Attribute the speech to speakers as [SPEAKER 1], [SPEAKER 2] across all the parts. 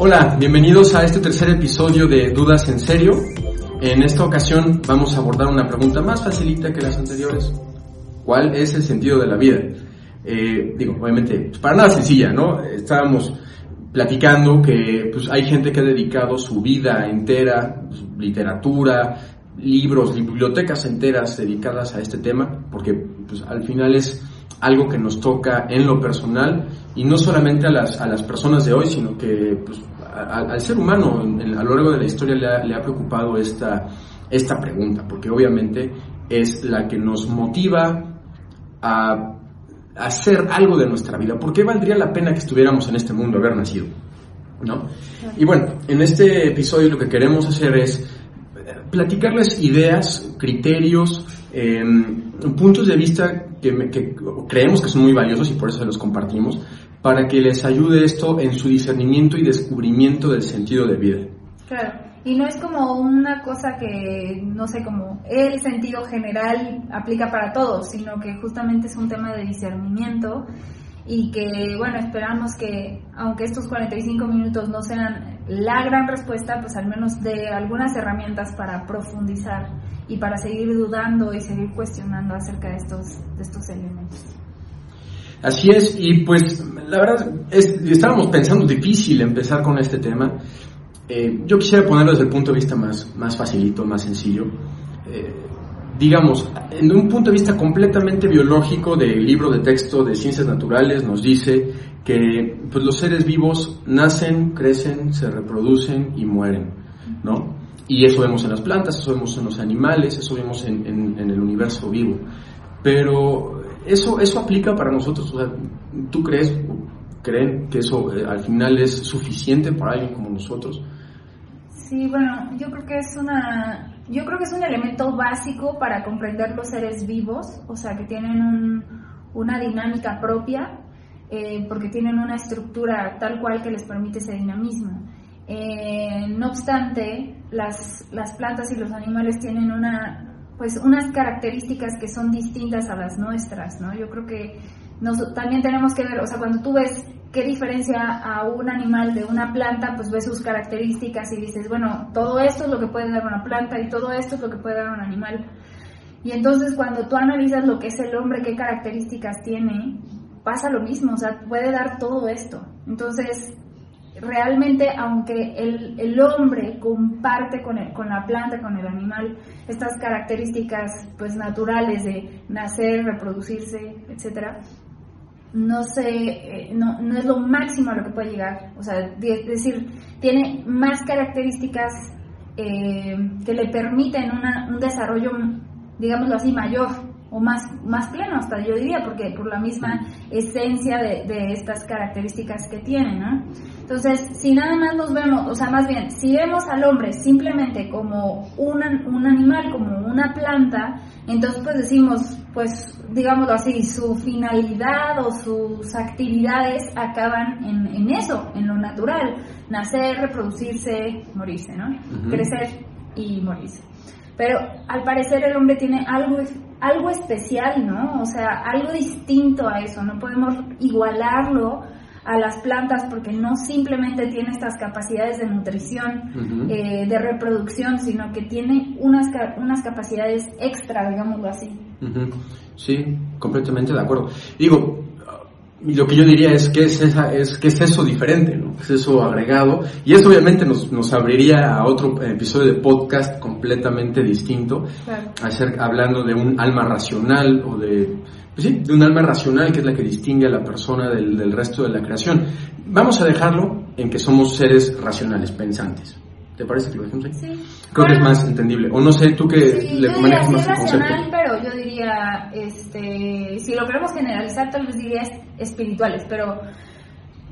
[SPEAKER 1] Hola, bienvenidos a este tercer episodio de Dudas en Serio. En esta ocasión vamos a abordar una pregunta más facilita que las anteriores. ¿Cuál es el sentido de la vida? Eh, digo, obviamente, pues, para nada sencilla, ¿no? Estábamos platicando que pues, hay gente que ha dedicado su vida entera, pues, literatura, libros, bibliotecas enteras dedicadas a este tema, porque pues, al final es algo que nos toca en lo personal y no solamente a las, a las personas de hoy, sino que pues, al ser humano a lo largo de la historia le ha, le ha, preocupado esta, esta pregunta, porque obviamente es la que nos motiva a hacer algo de nuestra vida. ¿Por qué valdría la pena que estuviéramos en este mundo, haber nacido? ¿No? Y bueno, en este episodio lo que queremos hacer es platicarles ideas, criterios, eh, puntos de vista que, que, creemos que son muy valiosos y por eso los compartimos, para que les ayude esto en su discernimiento y descubrimiento del sentido de vida.
[SPEAKER 2] Claro, y no es como una cosa que, no sé, como el sentido general aplica para todos, sino que justamente es un tema de discernimiento y que, bueno, esperamos que, aunque estos 45 minutos no sean la gran respuesta, pues al menos de algunas herramientas para profundizar y para seguir dudando y seguir cuestionando acerca de estos, de estos elementos.
[SPEAKER 1] Así es, y pues la verdad, es, estábamos pensando difícil empezar con este tema. Eh, yo quisiera ponerlo desde el punto de vista más, más facilito, más sencillo. Eh, digamos, en un punto de vista completamente biológico del libro de texto de ciencias naturales nos dice que pues, los seres vivos nacen, crecen, se reproducen y mueren, ¿no? Y eso vemos en las plantas, eso vemos en los animales, eso vemos en, en, en el universo vivo. Pero eso, eso aplica para nosotros. O sea, ¿Tú crees, creen que eso eh, al final es suficiente para alguien como nosotros?
[SPEAKER 2] Sí, bueno, yo creo que es una, yo creo que es un elemento básico para comprender los seres vivos, o sea, que tienen un, una dinámica propia, eh, porque tienen una estructura tal cual que les permite ese dinamismo. Eh, no obstante, las, las plantas y los animales tienen una, pues unas características que son distintas a las nuestras, ¿no? Yo creo que nos, también tenemos que ver, o sea, cuando tú ves qué diferencia a un animal de una planta, pues ves sus características y dices, bueno, todo esto es lo que puede dar una planta y todo esto es lo que puede dar un animal. Y entonces cuando tú analizas lo que es el hombre, qué características tiene, pasa lo mismo, o sea, puede dar todo esto. Entonces, realmente, aunque el, el hombre comparte con, el, con la planta, con el animal, estas características pues naturales de nacer, reproducirse, etcétera, no sé, no, no es lo máximo a lo que puede llegar. O sea, es decir, tiene más características eh, que le permiten una, un desarrollo, digámoslo así, mayor o más, más pleno hasta yo diría, porque por la misma esencia de, de estas características que tiene, ¿no? Entonces, si nada más nos vemos, o sea, más bien, si vemos al hombre simplemente como un animal, como una planta, entonces pues decimos, pues digámoslo así, su finalidad o sus actividades acaban en, en eso, en lo natural, nacer, reproducirse, morirse, ¿no? Uh -huh. Crecer y morirse. Pero al parecer el hombre tiene algo, algo especial, ¿no? O sea, algo distinto a eso, no podemos igualarlo a las plantas porque no simplemente tiene estas capacidades de nutrición, uh -huh. eh, de reproducción, sino que tiene unas, unas capacidades extra, digámoslo así.
[SPEAKER 1] Uh -huh. Sí, completamente de acuerdo. Digo, lo que yo diría es que es, esa, es, que es eso diferente, ¿no? Es eso agregado. Y eso obviamente nos, nos abriría a otro episodio de podcast completamente distinto,
[SPEAKER 2] claro.
[SPEAKER 1] hacer, hablando de un alma racional o de, pues sí, de un alma racional que es la que distingue a la persona del, del resto de la creación. Vamos a dejarlo en que somos seres racionales, pensantes. ¿Te parece que lo dejemos ahí?
[SPEAKER 2] Sí.
[SPEAKER 1] Creo bueno, que es más entendible. O no sé, tú que
[SPEAKER 2] sí,
[SPEAKER 1] le manejas más
[SPEAKER 2] el concepto. pero yo diría, este, si lo queremos generalizar, tal vez diría espirituales, pero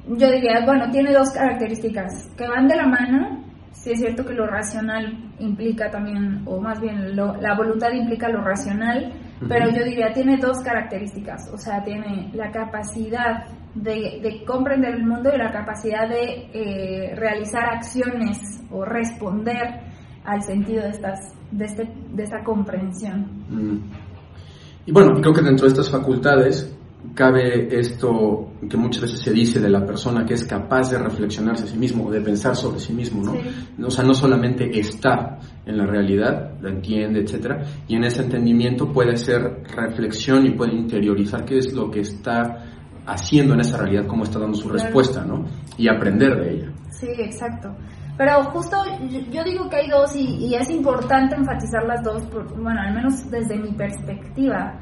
[SPEAKER 2] yo diría, bueno, tiene dos características que van de la mano. Sí es cierto que lo racional implica también, o más bien lo, la voluntad implica lo racional. Pero yo diría, tiene dos características. O sea, tiene la capacidad de, de, comprender el mundo y la capacidad de eh, realizar acciones o responder al sentido de estas de, este, de esta comprensión.
[SPEAKER 1] Y bueno, creo que dentro de estas facultades cabe esto que muchas veces se dice de la persona que es capaz de reflexionarse a sí mismo o de pensar sobre sí mismo, ¿no? O sea, no solamente está en la realidad, la entiende, etcétera, y en ese entendimiento puede hacer reflexión y puede interiorizar qué es lo que está haciendo en esa realidad, cómo está dando su respuesta, ¿no? Y aprender de ella.
[SPEAKER 2] Sí, exacto. Pero justo yo digo que hay dos y, es importante enfatizar las dos, bueno, al menos desde mi perspectiva,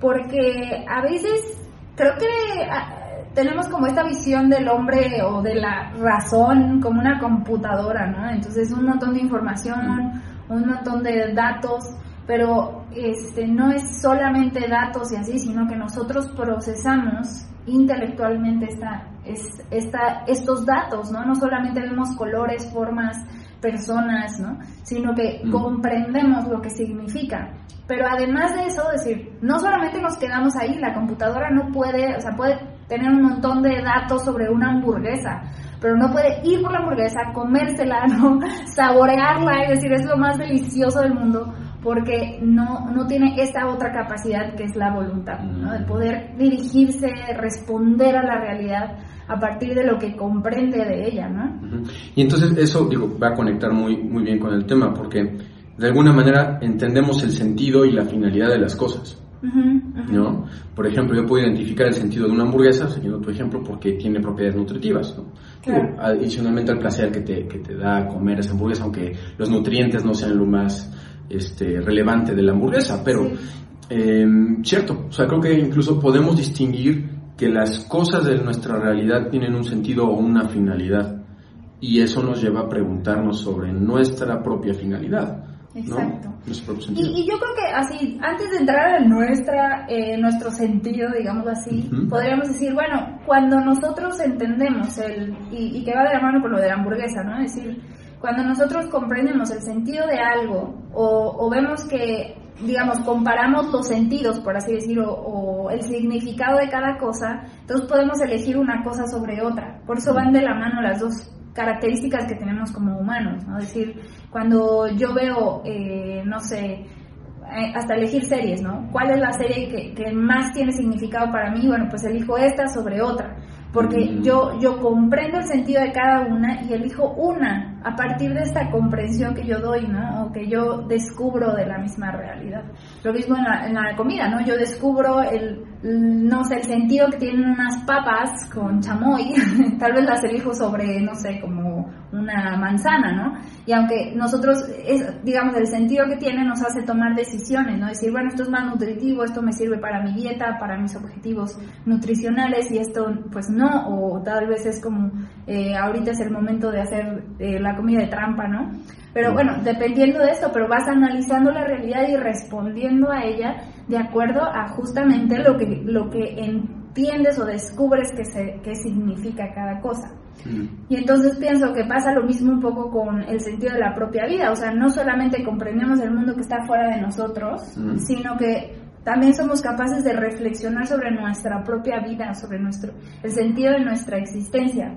[SPEAKER 2] porque a veces creo que ah, tenemos como esta visión del hombre o de la razón como una computadora, ¿no? Entonces un montón de información, un montón de datos, pero este no es solamente datos y así, sino que nosotros procesamos intelectualmente esta, esta, estos datos, ¿no? No solamente vemos colores, formas, personas, ¿no? Sino que mm. comprendemos lo que significa. Pero además de eso, decir, no solamente nos quedamos ahí, la computadora no puede, o sea, puede tener un montón de datos sobre una hamburguesa, pero no puede ir por la hamburguesa, comérsela, ¿no? saborearla y decir, es lo más delicioso del mundo, porque no, no tiene esta otra capacidad que es la voluntad, ¿no? De poder dirigirse, responder a la realidad a partir de lo que comprende de ella, ¿no?
[SPEAKER 1] Y entonces eso, digo, va a conectar muy, muy bien con el tema, porque de alguna manera entendemos el sentido y la finalidad de las cosas. ¿no? Por ejemplo, yo puedo identificar el sentido de una hamburguesa, siguiendo tu ejemplo, porque tiene propiedades nutritivas, ¿no? adicionalmente al placer que te, que te da comer esa hamburguesa, aunque los nutrientes no sean lo más este, relevante de la hamburguesa, pero em, cierto, o sea, creo que incluso podemos distinguir que las cosas de nuestra realidad tienen un sentido o una finalidad, y eso nos lleva a preguntarnos sobre nuestra propia finalidad.
[SPEAKER 2] Exacto. Y, yo creo que así, antes de entrar en nuestra, eh, nuestro sentido, digamos así, podríamos decir, bueno, cuando nosotros entendemos el, y, que va de la mano con lo de la hamburguesa, ¿no? Es decir, cuando nosotros comprendemos el sentido de algo o, vemos que, digamos, comparamos los sentidos, por así decirlo, o, el significado de cada cosa, entonces podemos elegir una cosa sobre otra. Por eso van de la mano las dos características que tenemos como humanos, ¿no? Es decir, cuando yo veo, eh, no sé, eh, hasta elegir series, ¿no? ¿Cuál es la serie que, que, más tiene significado para mí? Bueno, pues elijo esta sobre otra porque mm. yo, yo comprendo el sentido de cada una y elijo una a partir de esta comprensión que yo doy, ¿no? O que yo descubro de la misma realidad. Lo mismo en la, en la comida, ¿no? Yo descubro el, no sé, el sentido que tienen unas papas con chamoy, tal vez las elijo sobre, no sé, como una manzana, ¿no? Y aunque nosotros, es, digamos, el sentido que tiene nos hace tomar decisiones, ¿no? Decir, bueno, esto es más nutritivo, esto me sirve para mi dieta, para mis objetivos nutricionales y esto, pues no, o tal vez es como, eh, ahorita es el momento de hacer eh, la comida de trampa, ¿no? Pero bueno, dependiendo de esto, pero vas analizando la realidad y respondiendo a ella de acuerdo a justamente lo que, lo que entiendes o descubres que, se, que significa cada cosa. Y entonces pienso que pasa lo mismo un poco con el sentido de la propia vida, o sea, no solamente comprendemos el mundo que está fuera de nosotros, sino que también somos capaces de reflexionar sobre nuestra propia vida, sobre nuestro, el sentido de nuestra existencia.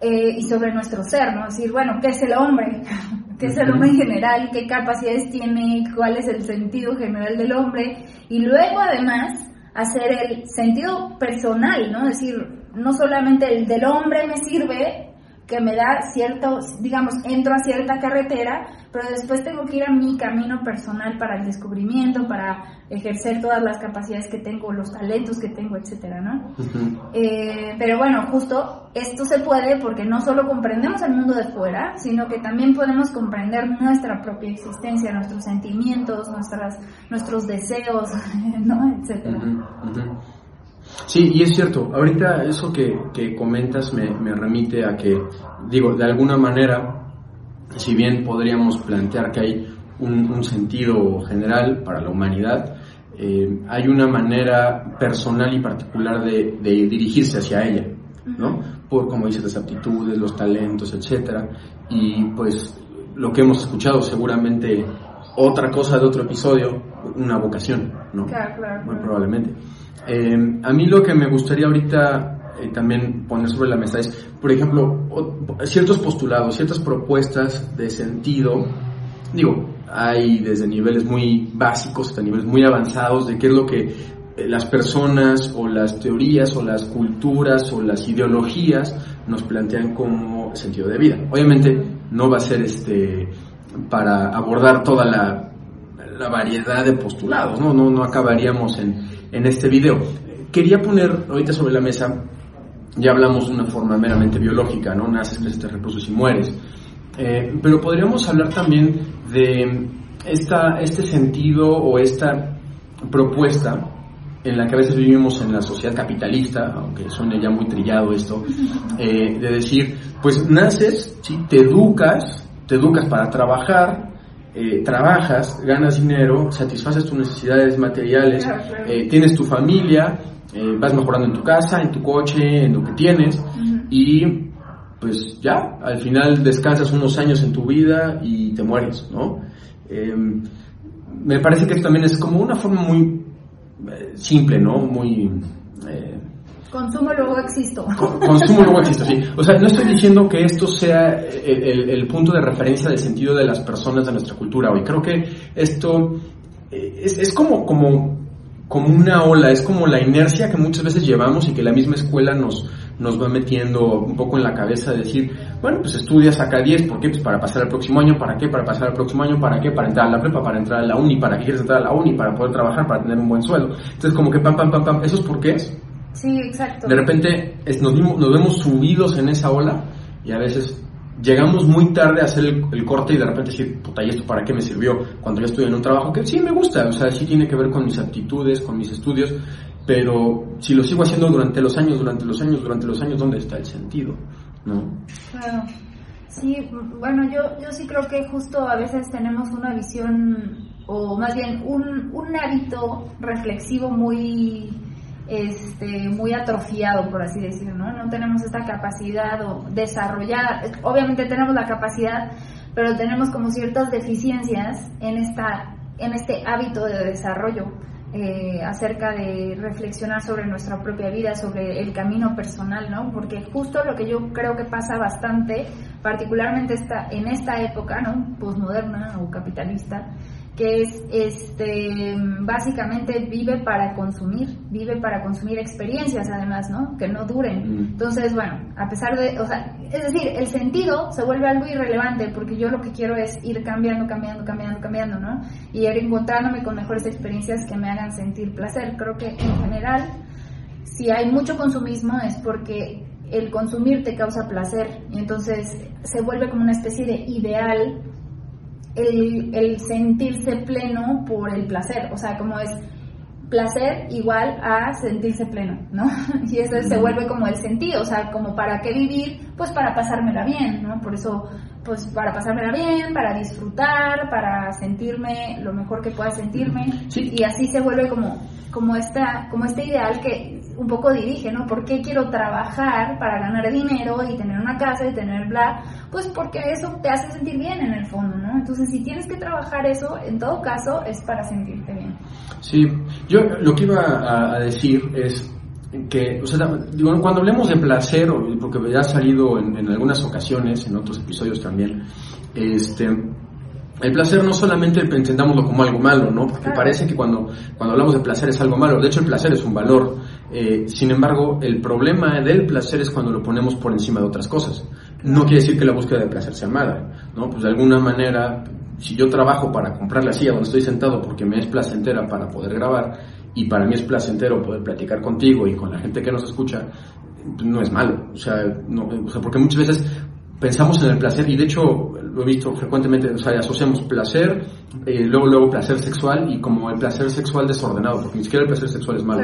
[SPEAKER 2] Eh, y sobre nuestro ser, ¿no? Decir, bueno, ¿qué es el hombre? ¿Qué es el hombre en general? ¿Qué capacidades tiene? ¿Cuál es el sentido general del hombre? Y luego, además, hacer el sentido personal, ¿no? Decir, no solamente el del hombre me sirve, que me da cierto, digamos, entro a cierta carretera, pero después tengo que ir a mi camino personal para el descubrimiento, para ejercer todas las capacidades que tengo, los talentos que tengo, etcétera, ¿no? Eh, pero bueno, justo esto se puede porque no solo comprendemos el mundo de fuera, sino que también podemos comprender nuestra propia existencia, nuestros sentimientos, nuestras, nuestros deseos, ¿no? etcétera.
[SPEAKER 1] Sí, y es cierto, ahorita eso que, comentas me, remite a que, digo, de alguna manera, si bien podríamos plantear que hay un, sentido general para la humanidad, eh, hay una manera personal y particular de, dirigirse hacia ella, ¿no? Por, como dices, las aptitudes, los talentos, etcétera, y pues lo que hemos escuchado seguramente otra cosa de otro episodio, una vocación, ¿no?
[SPEAKER 2] Claro, claro.
[SPEAKER 1] Muy probablemente. Eh, a mí lo que me gustaría ahorita eh, también poner sobre la mesa es, por ejemplo, ciertos postulados, ciertas propuestas de sentido. Digo, hay desde niveles muy básicos hasta niveles muy avanzados de qué es lo que eh, las personas o las teorías o las culturas o las ideologías nos plantean como sentido de vida. Obviamente no va a ser este para abordar toda la, la variedad de postulados, ¿no? No, no acabaríamos en, en este video. Quería poner ahorita sobre la mesa, ya hablamos de una forma meramente biológica, ¿no? Naces, creces, te reproduces y mueres. Eh, pero podríamos hablar también de esta, este sentido o esta propuesta en la que a veces vivimos en la sociedad capitalista, aunque suene ya muy trillado esto, eh, de decir, pues naces, ¿sí? te educas, te educas para trabajar, eh, trabajas, ganas dinero, satisfaces tus necesidades materiales, eh, tienes tu familia, eh, vas mejorando en tu casa, en tu coche, en lo que tienes, y pues ya, al final descansas unos años en tu vida y te mueres, ¿no? Em, me parece que esto también es como una forma muy simple, ¿no? Muy...
[SPEAKER 2] Consumo luego existo.
[SPEAKER 1] consumo luego existo, sí. O sea, no estoy diciendo que esto sea el, punto de referencia del sentido de las personas de nuestra cultura hoy. Creo que esto es, es como, como, como una ola, es como la inercia que muchas veces llevamos y que la misma escuela nos, nos va metiendo un poco en la cabeza de decir, bueno, pues estudias acá 10, ¿por qué? Pues para pasar al próximo año, ¿para qué? Para pasar al próximo año, ¿para qué? Para entrar a la prepa, para entrar a la uni, ¿para qué quieres entrar a la uni? Para poder trabajar, para tener un buen sueldo. Entonces como que pam, pam, pam, pam, ¿eso es por qué es?
[SPEAKER 2] Sí, exacto.
[SPEAKER 1] De repente nos, nos vemos subidos en esa ola y a veces llegamos muy tarde a hacer el, corte y de repente decir, puta, ¿y esto para qué me sirvió? Cuando yo estoy en un trabajo que sí me gusta, o sea, sí tiene que ver con mis aptitudes, con mis estudios, pero si lo sigo haciendo durante los años, durante los años, durante los años, ¿dónde está el sentido? ¿No?
[SPEAKER 2] Claro. Sí, bueno, yo, yo sí creo que justo a veces tenemos una visión, o más bien un, un hábito reflexivo muy este, muy atrofiado, por así decirlo, ¿no? No tenemos esta capacidad desarrollada, obviamente tenemos la capacidad, pero tenemos como ciertas deficiencias en, esta, en este hábito de desarrollo. Eh, acerca de reflexionar sobre nuestra propia vida, sobre el camino personal, ¿no? Porque justo lo que yo creo que pasa bastante, particularmente esta, en esta época, ¿no? Postmoderna o capitalista, que es este básicamente vive para consumir, vive para consumir experiencias además, ¿no? Que no duren. Entonces, bueno, a pesar de, o sea, es decir, el sentido se vuelve algo irrelevante porque yo lo que quiero es ir cambiando, cambiando, cambiando, cambiando, ¿no? Y ir encontrándome con mejores experiencias que me hagan sentir placer. Creo que en general, si hay mucho consumismo es porque el consumir te causa placer y entonces se vuelve como una especie de ideal el, sentirse pleno por el placer, o sea, como es placer igual a sentirse pleno, ¿no? Y eso se vuelve como el sentido, o sea, como para qué vivir, pues para pasármela bien, ¿no? Por eso, pues para pasármela bien, para disfrutar, para sentirme lo mejor que pueda sentirme, y así se vuelve como, como, esta, como este ideal que un poco dirige, ¿no? ¿Por qué quiero trabajar para ganar dinero y tener una casa y tener bla? Pues porque eso te hace sentir bien en el fondo, ¿no? Entonces, si tienes que trabajar eso, en todo caso, es para sentirte bien.
[SPEAKER 1] Sí, yo lo que iba a, decir es que, o sea, digo, cuando hablemos de placer, porque ya ha salido en, en algunas ocasiones, en otros episodios también, este, el placer no solamente entendámoslo como algo malo, ¿no? Porque parece que cuando, cuando hablamos de placer es algo malo. De hecho, el placer es un valor. Eh, sin embargo, el problema del placer es cuando lo ponemos por encima de otras cosas. No quiere decir que la búsqueda de placer sea mala, ¿no? Pues de alguna manera, si yo trabajo para comprar la silla donde estoy sentado porque me es placentera para poder grabar y para mí es placentero poder platicar contigo y con la gente que nos escucha, no es malo. O sea, no, o sea porque muchas veces pensamos en el placer y de hecho lo he visto frecuentemente, o sea, asociamos placer, eh, luego luego placer sexual y como el placer sexual desordenado, porque ni siquiera el placer sexual es malo.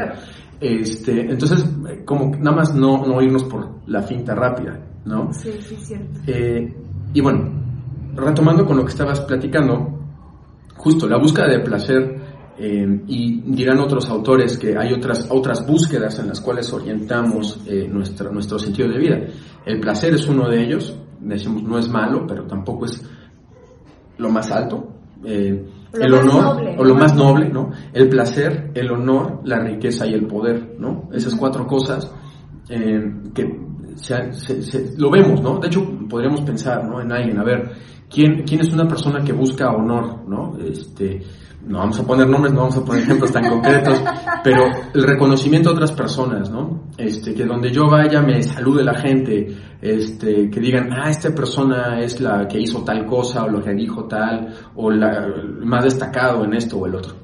[SPEAKER 1] Este, entonces, como nada más no, no irnos por la finta rápida, ¿no?
[SPEAKER 2] Sí, sí, cierto.
[SPEAKER 1] Eh, y bueno, retomando con lo que estabas platicando, justo la búsqueda de placer eh, y dirán otros autores que hay otras, otras búsquedas en las cuales orientamos eh, nuestro, nuestro sentido de vida. El placer es uno de ellos, decimos no es malo, pero tampoco es lo más alto. Eh, el honor, o lo más noble, ¿no? El placer, el honor, la riqueza y el poder, ¿no? Esas cuatro cosas que lo vemos, ¿no? De hecho, podríamos pensar, ¿no? En alguien, a ver, ¿quién, quién es una persona que busca honor, ¿no? Este, no vamos a poner nombres, no vamos a poner ejemplos tan concretos, pero el reconocimiento a otras personas, ¿no? Este, que donde yo vaya me salude la gente, este, que digan, ah, esta persona es la que hizo tal cosa, o lo que dijo tal, o la más destacado en esto o el otro.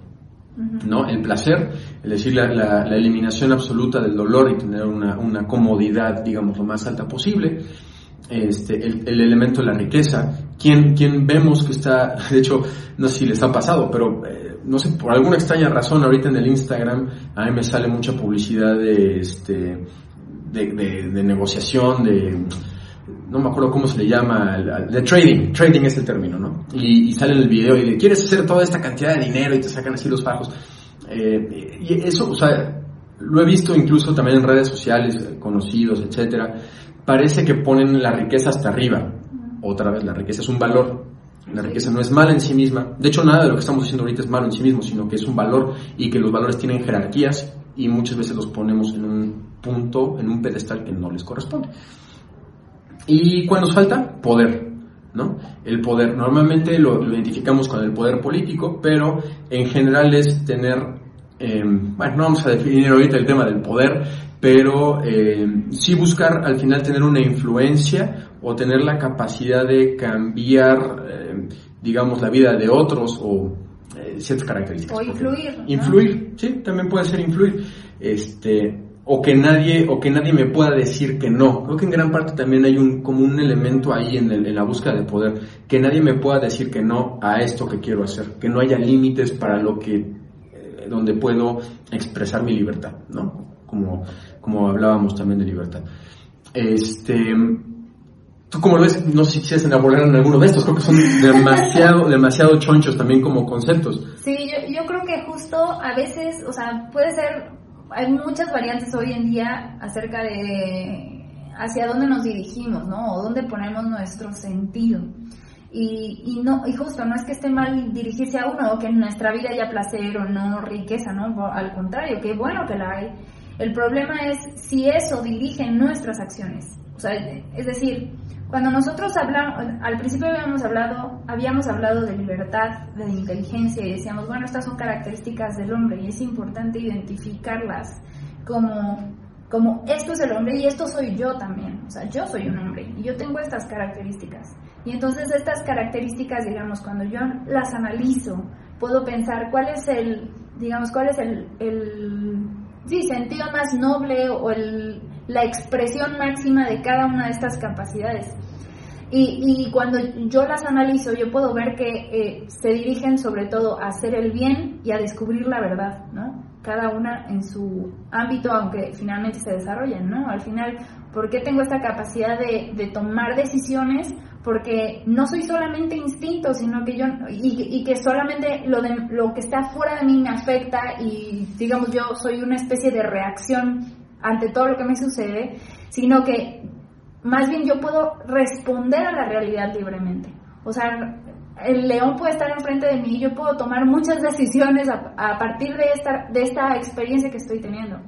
[SPEAKER 1] ¿no? El placer, es decir, la, eliminación absoluta del dolor y tener una, una, comodidad, digamos, lo más alta posible. Este, el, el, elemento de la riqueza, quien, quien vemos que está, de hecho, no sé si les ha pasado, pero eh, no sé, por alguna extraña razón, ahorita en el Instagram, a mí me sale mucha publicidad de, este, de, negociación, de, no me acuerdo cómo se le llama, de trading, trading es el término, ¿no? Y, sale en el video y de, ¿quieres hacer toda esta cantidad de dinero? Y te sacan así los bajos. Eh, y eso, o sea, lo he visto incluso también en redes sociales, eh, conocidos, etcétera. Parece que ponen la riqueza hasta arriba. Otra vez, la riqueza es un valor. La riqueza no es mala en sí misma. De hecho, nada de lo que estamos diciendo ahorita es malo en sí mismo, sino que es un valor y que los valores tienen jerarquías y muchas veces los ponemos en un punto, en un pedestal que no les corresponde. ¿Y cuál nos falta? Poder. ¿no? El poder. Normalmente lo, identificamos con el poder político, pero en general es tener, em, bueno, no vamos a definir ahorita el tema del poder, pero em, sí buscar al final tener una influencia o tener la capacidad de cambiar, em, digamos, la vida de otros o eh, ciertas características.
[SPEAKER 2] O influir.
[SPEAKER 1] Influir, sí, también puede ser influir. Este, o que nadie o que nadie me pueda decir que no. Creo que en gran parte también hay un como un elemento ahí en, el, en la búsqueda de poder, que nadie me pueda decir que no a esto que quiero hacer, que no haya límites para lo que eh, donde puedo expresar mi libertad, ¿no? Como como hablábamos también de libertad. Este ¿Tú cómo lo ves? No sé si quisieras elaborar en alguno de estos, creo que son demasiado, demasiado chonchos también como conceptos.
[SPEAKER 2] Sí, yo, yo creo que justo a veces, o sea, puede ser hay muchas variantes hoy en día acerca de hacia dónde nos dirigimos, ¿no? O dónde ponemos nuestro sentido. Y, y, no, y justo, no es que esté mal dirigirse a uno, o que en nuestra vida haya placer o no riqueza, ¿no? Al contrario, qué bueno que la hay. El problema es si eso dirige nuestras acciones. O sea, es decir, cuando nosotros hablamos, al principio habíamos hablado, habíamos hablado de libertad, de inteligencia y decíamos, bueno, estas son características del hombre y es importante identificarlas como, como esto es el hombre y esto soy yo también. O sea, yo soy un hombre y yo tengo estas características. Y entonces estas características, digamos, cuando yo las analizo, puedo pensar cuál es el, digamos, cuál es el, sí, sentido más noble o el la expresión máxima de cada una de estas capacidades. Y, cuando yo las analizo, yo puedo ver que eh, se dirigen sobre todo a hacer el bien y a descubrir la verdad, ¿no? Cada una en su ámbito, aunque finalmente se desarrollen, ¿no? Al final, ¿por qué tengo esta capacidad de, tomar decisiones? Porque no soy solamente instinto, sino que yo, y, que solamente lo, de, lo que está fuera de mí me afecta y, digamos, yo soy una especie de reacción ante todo lo que me sucede, sino que más bien yo puedo responder a la realidad libremente. O sea, el león puede estar enfrente de mí yo puedo tomar muchas decisiones a, partir de esta, de esta experiencia que estoy teniendo.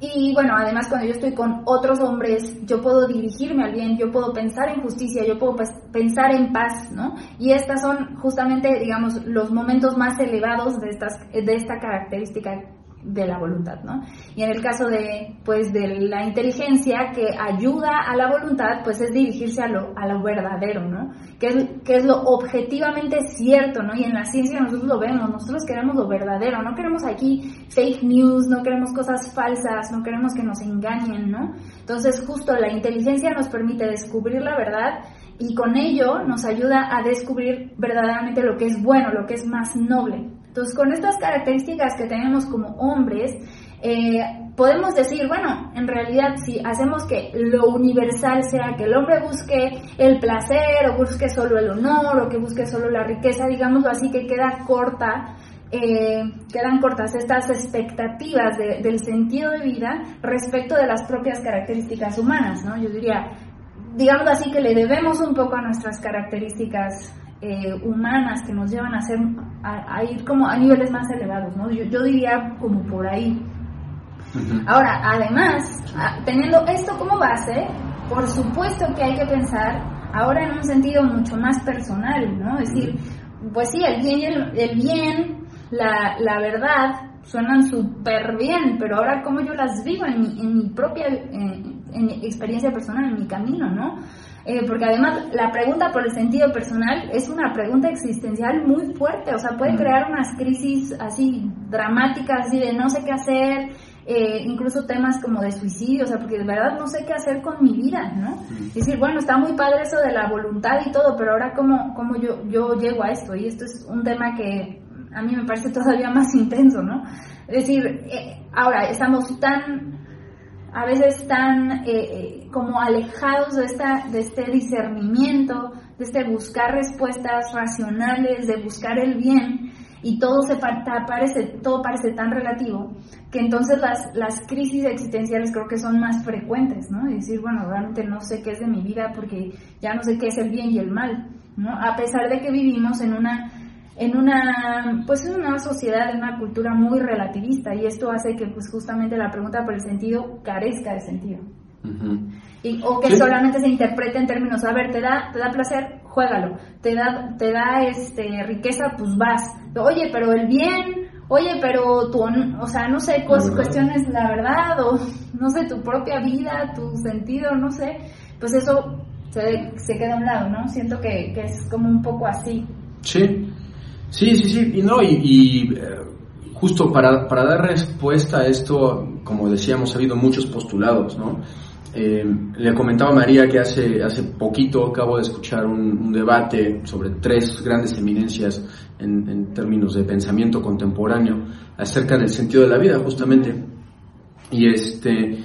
[SPEAKER 2] Y bueno, además cuando yo estoy con otros hombres, yo puedo dirigirme al bien, yo puedo pensar en justicia, yo puedo pensar en paz, ¿no? Y estas son justamente, digamos, los momentos más elevados de, estas, de esta característica de la voluntad, ¿no? Y en el caso de, pues, de la inteligencia que ayuda a la voluntad, pues es dirigirse a lo, a lo verdadero, ¿no? Que es, que es lo objetivamente cierto, ¿no? Y en la ciencia nosotros lo vemos, nosotros queremos lo verdadero, no queremos aquí fake news, no queremos cosas falsas, no queremos que nos engañen, ¿no? Entonces justo la inteligencia nos permite descubrir la verdad y con ello nos ayuda a descubrir verdaderamente lo que es bueno, lo que es más noble. Entonces, con estas características que tenemos como hombres, eh, podemos decir, bueno, en realidad si hacemos que lo universal sea que el hombre busque el placer o busque solo el honor o que busque solo la riqueza, digámoslo así, que queda corta, eh, quedan cortas estas expectativas del sentido de vida respecto de las propias características humanas, ¿no? Yo diría, digámoslo así, que le debemos un poco a nuestras características eh, humanas que nos llevan a, ser, a, ir como a niveles más elevados, ¿no? Yo, diría como por ahí. Ahora, además, teniendo esto como base, por supuesto que hay que pensar ahora en un sentido mucho más personal, ¿no? Es decir, pues sí, el bien, el, el bien la, la verdad, suenan súper bien, pero ahora cómo yo las vivo en mi, en mi propia en mi experiencia personal, en mi camino, ¿no? Eh, porque además la pregunta por el sentido personal es una pregunta existencial muy fuerte, o sea, puede crear unas crisis así dramáticas, así de no sé qué hacer, eh, incluso temas como de suicidio, o sea, porque de verdad no sé qué hacer con mi vida, ¿no? Es decir, bueno, está muy padre eso de la voluntad y todo, pero ahora cómo, cómo yo, yo llego a esto, y esto es un tema que a mí me parece todavía más intenso, ¿no? Es decir, eh, ahora estamos tan, a veces tan eh, eh, como alejados de, esta, de este discernimiento, de este buscar respuestas racionales, de buscar el bien, y todo se parece, todo parece tan relativo que entonces las, las crisis existenciales creo que son más frecuentes, ¿no? Y decir, bueno, realmente no sé qué es de mi vida porque ya no sé qué es el bien y el mal, ¿no? A pesar de que vivimos en una en una pues en una sociedad, en una cultura muy relativista y esto hace que pues justamente la pregunta por el sentido carezca de sentido. y, o que solamente se interprete en términos, a ver, te da, te da placer, juégalo, te da, te da este riqueza, pues vas. Oye, pero el bien, oye, pero tu, o sea, no sé, cuestiones la verdad, o no sé, tu propia vida, tu sentido, no sé, pues eso se, se queda a un lado, ¿no? Siento que, que es como un poco así.
[SPEAKER 1] Sí, Sí, sí, sí, y no, y, eh, justo para, para, dar respuesta a esto, como decíamos, ha habido muchos postulados, ¿no? Eh, le comentaba a María que hace, hace poquito acabo de escuchar un, debate sobre tres grandes eminencias en, en, términos de pensamiento contemporáneo acerca del sentido de la vida, justamente. Y este,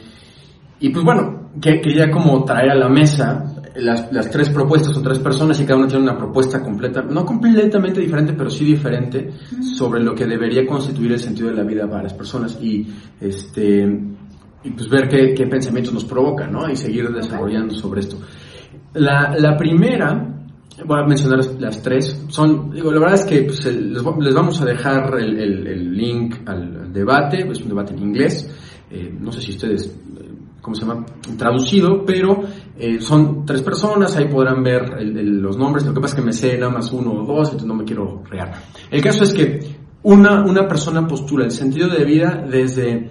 [SPEAKER 1] y pues bueno, que quería como traer a la mesa las, las, tres propuestas son tres personas y cada una tiene una propuesta completa, no completamente diferente, pero sí diferente sobre lo que debería constituir el sentido de la vida para las personas y este y pues ver qué, qué pensamientos nos provocan, ¿no? Y seguir desarrollando sobre esto. La, la primera, voy a mencionar las, tres, son, digo, la verdad es que pues, les, les, vamos a dejar el, el, el link al, debate, es un debate en inglés, eh, no sé si ustedes ¿cómo se llama? Traducido, pero eh, son tres personas, ahí podrán ver los nombres, lo que pasa es que me sé nada más uno o dos, entonces no me quiero regar. El caso es que una, una persona postula el sentido de vida desde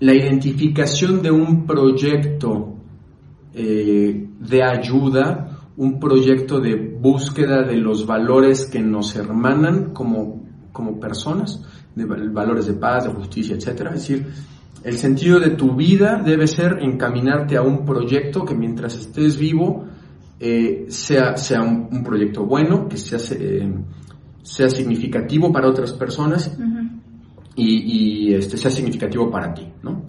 [SPEAKER 1] la identificación de un proyecto eh, de ayuda, un proyecto de búsqueda de los valores que nos hermanan como, como personas, de valores de paz, de justicia, etcétera. Es decir, el sentido de tu vida debe ser encaminarte a un proyecto que mientras estés vivo eh, sea, sea un, proyecto bueno, que sea, eh, sea significativo para otras personas y, este, sea significativo para ti, ¿no?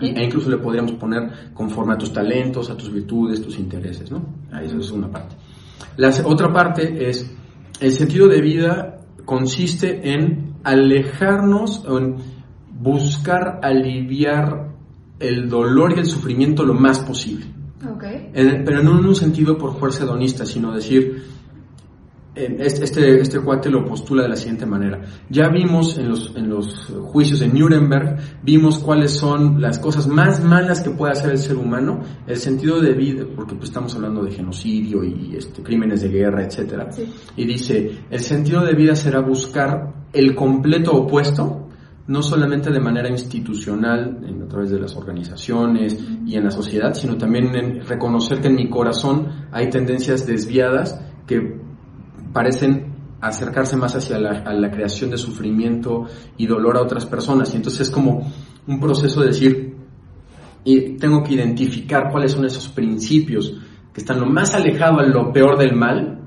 [SPEAKER 1] E incluso le podríamos poner conforme a tus talentos, a tus virtudes, tus intereses, ¿no? Eso es una parte. La otra parte es, el sentido de vida consiste en alejarnos, en buscar aliviar el dolor y el sufrimiento lo más posible. pero no en un sentido por fuerza hedonista, sino decir, este, este, este, cuate lo postula de la siguiente manera. Ya vimos en los, en los juicios de Nuremberg, vimos cuáles son las cosas más malas que puede hacer el ser humano, el sentido de vida, porque pues estamos hablando de genocidio y este, crímenes de guerra, etc. Y dice, el sentido de vida será buscar el completo opuesto no solamente de manera institucional, a través de las organizaciones y en la sociedad, sino también en reconocer que en mi corazón hay tendencias desviadas que parecen acercarse más hacia la, creación de sufrimiento y dolor a otras personas. Y entonces es como un proceso de decir, y tengo que identificar cuáles son esos principios que están lo más alejado a lo peor del mal.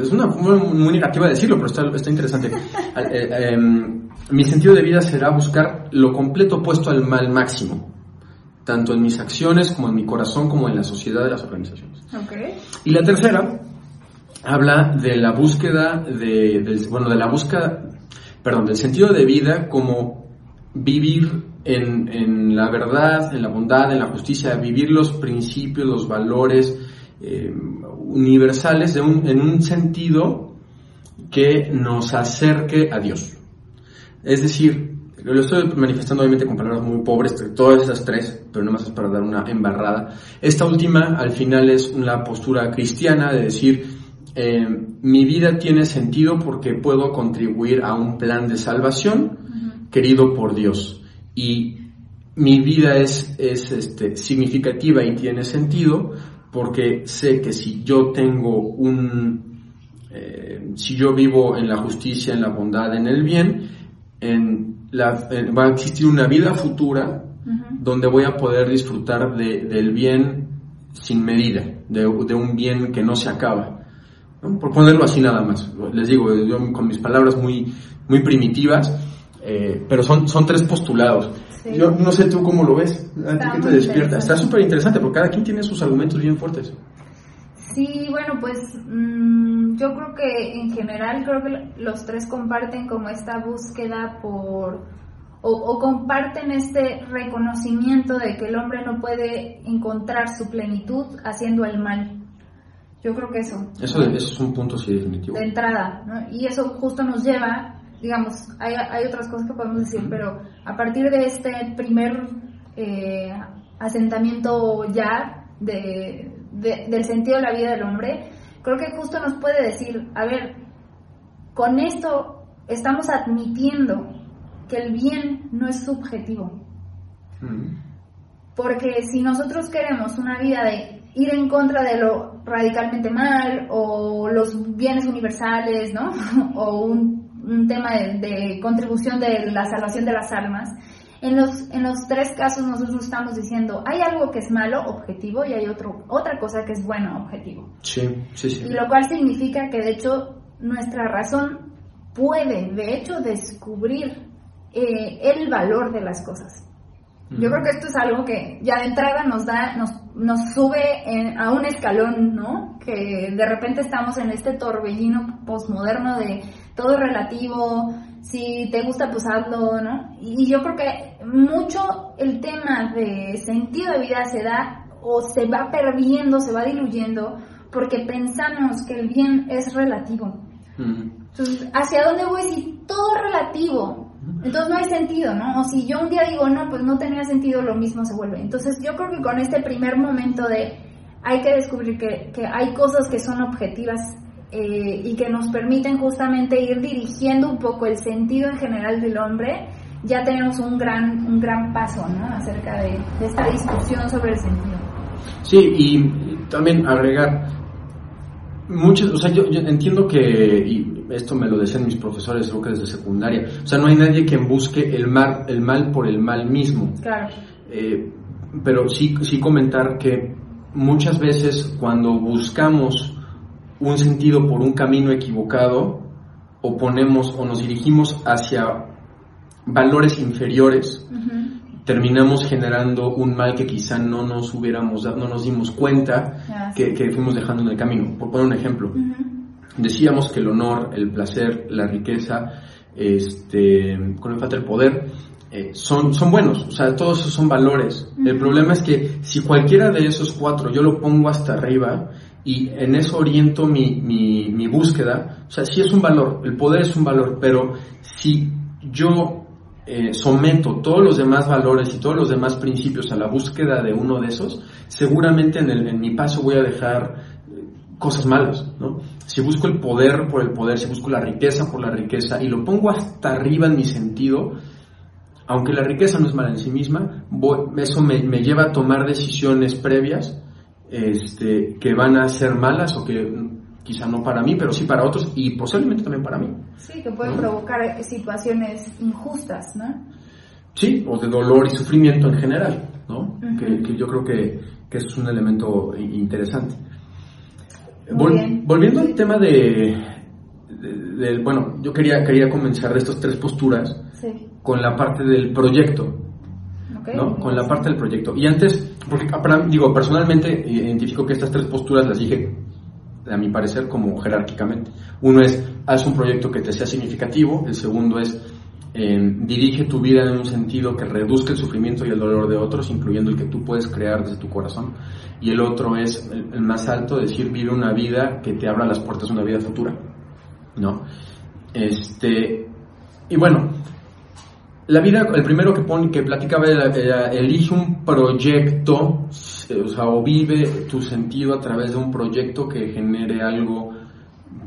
[SPEAKER 1] Es una muy, muy, negativa decirlo, pero está, está interesante. Eh, em, mi sentido de vida será buscar lo completo opuesto al mal máximo, tanto en mis acciones como en mi corazón, como en la sociedad de las organizaciones. Y la tercera habla de la búsqueda de, bueno, de la búsqueda, perdón, del sentido de vida como vivir en, en, la verdad, en la bondad, en la justicia, vivir los principios, los valores eh, universales de un, en un sentido que nos acerque a Dios. Es decir, lo estoy manifestando obviamente con palabras muy pobres, todas esas tres, pero no más es para dar una embarrada. Esta última al final es una postura cristiana de decir, eh, mi vida tiene sentido porque puedo contribuir a un plan de salvación querido por Dios. Y mi vida es, es este, significativa y tiene sentido porque sé que si yo tengo un, eh, si yo vivo en la justicia, en la bondad, en el bien, en la, va a existir una vida futura donde voy a poder disfrutar de, del bien sin medida, de, de, un bien que no se acaba. Por ponerlo así nada más. Les digo, yo con mis palabras muy, muy primitivas, eh, pero son, son tres postulados. Yo no sé tú cómo lo ves, a ti te despierta. Está súper interesante porque cada quien tiene sus argumentos bien fuertes.
[SPEAKER 2] Sí, bueno, pues mmm, yo creo que en general creo que los tres comparten como esta búsqueda por o, o, comparten este reconocimiento de que el hombre no puede encontrar su plenitud haciendo el mal. Yo creo que eso.
[SPEAKER 1] Eso, eso es un punto sí definitivo.
[SPEAKER 2] De entrada, ¿no? Y eso justo nos lleva digamos, hay, hay otras cosas que podemos decir, pero a partir de este primer eh, asentamiento ya de, del sentido de la vida del hombre, creo que justo nos puede decir, a ver, con esto estamos admitiendo que el bien no es subjetivo. Porque si nosotros queremos una vida de ir en contra de lo radicalmente mal o los bienes universales, ¿no? o un un tema de, contribución de la salvación de las almas, en los, en los tres casos nosotros estamos diciendo, hay algo que es malo, objetivo, y hay otro, otra cosa que es bueno, objetivo.
[SPEAKER 1] Sí, sí, sí.
[SPEAKER 2] Y lo cual significa que de hecho nuestra razón puede, de hecho, descubrir eh, el valor de las cosas. Yo creo que esto es algo que ya de entrada nos da, nos, nos sube a un escalón, ¿no? Que de repente estamos en este torbellino posmoderno de todo relativo, si te gusta pues hazlo, ¿no? Y yo creo que mucho el tema de sentido de vida se da o se va perdiendo, se va diluyendo, porque pensamos que el bien es relativo. Entonces, ¿hacia dónde voy si todo es relativo? Entonces no hay sentido, ¿no? O si yo un día digo, no, pues no tenía sentido, lo mismo se vuelve. Entonces yo creo que con este primer momento de hay que descubrir que, que hay cosas que son objetivas eh, y que nos permiten justamente ir dirigiendo un poco el sentido en general del hombre, ya tenemos un gran, un gran paso ¿no? acerca de, esta discusión sobre el sentido.
[SPEAKER 1] Sí, y también agregar, muchos, o sea, yo, entiendo que, y esto me lo decían mis profesores, creo que desde secundaria, o sea, no hay nadie que busque el mal, el mal por el mal mismo.
[SPEAKER 2] Claro.
[SPEAKER 1] Eh, pero sí, sí comentar que muchas veces cuando buscamos un sentido por un camino equivocado o ponemos o nos dirigimos hacia valores inferiores, terminamos generando un mal que quizá no nos hubiéramos no nos dimos cuenta que, fuimos dejando en el camino. Por poner un ejemplo, decíamos que el honor, el placer, la riqueza, este, con el falta poder, eh, son, son buenos, o sea, todos esos son valores. El problema es que si cualquiera de esos cuatro yo lo pongo hasta arriba, y en eso oriento mi, mi, mi, búsqueda. O sea, sí es un valor, el poder es un valor, pero si yo eh, someto todos los demás valores y todos los demás principios a la búsqueda de uno de esos, seguramente en, el, en mi paso voy a dejar cosas malas, ¿no? Si busco el poder por el poder, si busco la riqueza por la riqueza y lo pongo hasta arriba en mi sentido, aunque la riqueza no es mala en sí misma, eso me, me lleva a tomar decisiones previas este, que van a ser malas o que quizá no para mí, pero sí para otros y posiblemente también para mí.
[SPEAKER 2] Sí, que pueden provocar situaciones injustas, ¿no?
[SPEAKER 1] Sí, o de dolor y sufrimiento en general, ¿no? que, yo creo que, que es un elemento interesante. Volviendo al tema de, bueno, yo quería, quería comenzar de estas tres posturas con la parte del proyecto, ¿no? Con la parte del proyecto. Y antes, porque digo, personalmente identifico que estas tres posturas las dije, a mi parecer, como jerárquicamente. Uno es, haz un proyecto que te sea significativo. El segundo es, em, dirige tu vida en un sentido que reduzca el sufrimiento y el dolor de otros, incluyendo el que tú puedes crear desde tu corazón. Y el otro es, el, más alto, decir, vive una vida que te abra las puertas de una vida futura. ¿No? Este, y bueno, la vida, el primero que pone, que platicaba era, elige un proyecto, o sea, o vive tu sentido a través de un proyecto que genere algo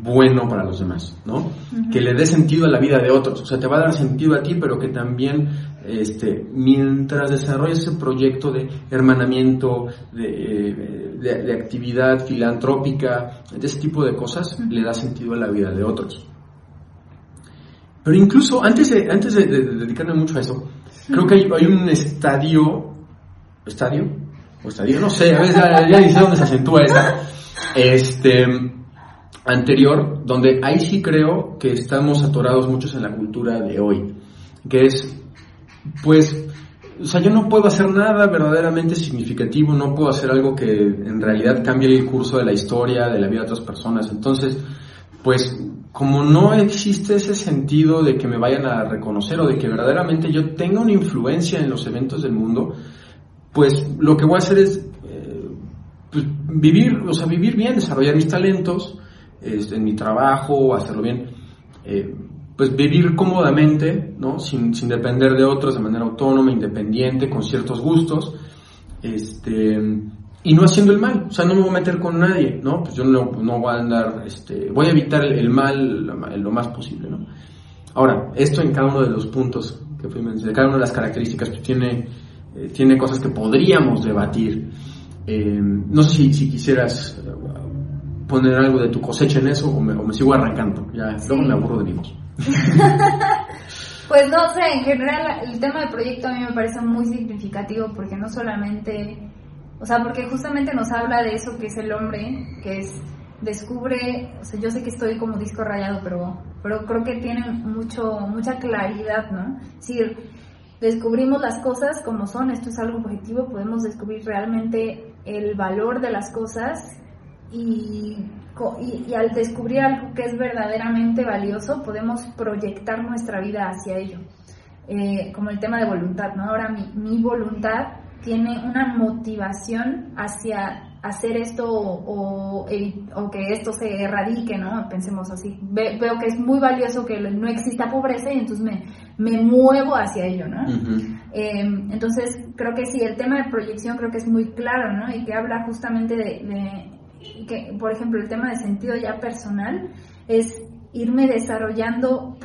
[SPEAKER 1] bueno para los demás, ¿no? Que le dé sentido a la vida de otros, o sea, te va a dar sentido a ti, pero que también, este, mientras desarrolles ese proyecto de hermanamiento, de, de, actividad filantrópica, de ese tipo de cosas, le da sentido a la vida de otros. Pero incluso antes de, antes de, dedicarme mucho a eso, creo que hay, hay un estadio, estadio, o estadio, no sé, a veces ya, ya ni sé dónde se acentúa esa, este, anterior, donde ahí sí creo que estamos atorados muchos en la cultura de hoy, que es, pues, o sea, yo no puedo hacer nada verdaderamente significativo, no puedo hacer algo que en realidad cambie el curso de la historia, de la vida de otras personas. Entonces, pues, como no existe ese sentido de que me vayan a reconocer o de que verdaderamente yo tenga una influencia en los eventos del mundo, pues lo que voy a hacer es eh, pues, vivir, o sea, vivir bien, desarrollar mis talentos, en mi trabajo, hacerlo bien, eh, pues vivir cómodamente, ¿no? Sin, sin, depender de otros, de manera autónoma, independiente, con ciertos gustos, este, y no haciendo el mal, o sea, no me voy a meter con nadie, ¿no? Pues yo no, no voy a andar, este, voy a evitar el, mal lo más posible, ¿no? Ahora, esto en cada uno de los puntos que fui mencionando, cada una de las características, pues tiene, eh, tiene cosas que podríamos debatir. Eh, no sé si quisieras poner algo de tu cosecha en eso o me, sigo arrancando. Ya, luego me aburro de vivos.
[SPEAKER 2] pues no sé, en general el tema del proyecto a mí me parece muy significativo porque no solamente, o sea, porque justamente nos habla de eso que es el hombre, que es descubre, o sea, yo sé que estoy como disco rayado, pero, pero creo que tiene mucho, mucha claridad, ¿no? Si descubrimos las cosas como son, esto es algo positivo, podemos descubrir realmente el valor de las cosas y, y, al descubrir algo que es verdaderamente valioso, podemos proyectar nuestra vida hacia ello. Eh, como el tema de voluntad, ¿no? Ahora mi, mi voluntad tiene una motivación hacia hacer esto o, o, que esto se erradique, ¿no? Pensemos así. veo que es muy valioso que no exista pobreza y entonces me, me muevo hacia ello, ¿no? Eh, entonces, creo que sí, el tema de proyección creo que es muy claro, ¿no? Y que habla justamente de que, por ejemplo, el tema de sentido ya personal es irme desarrollando,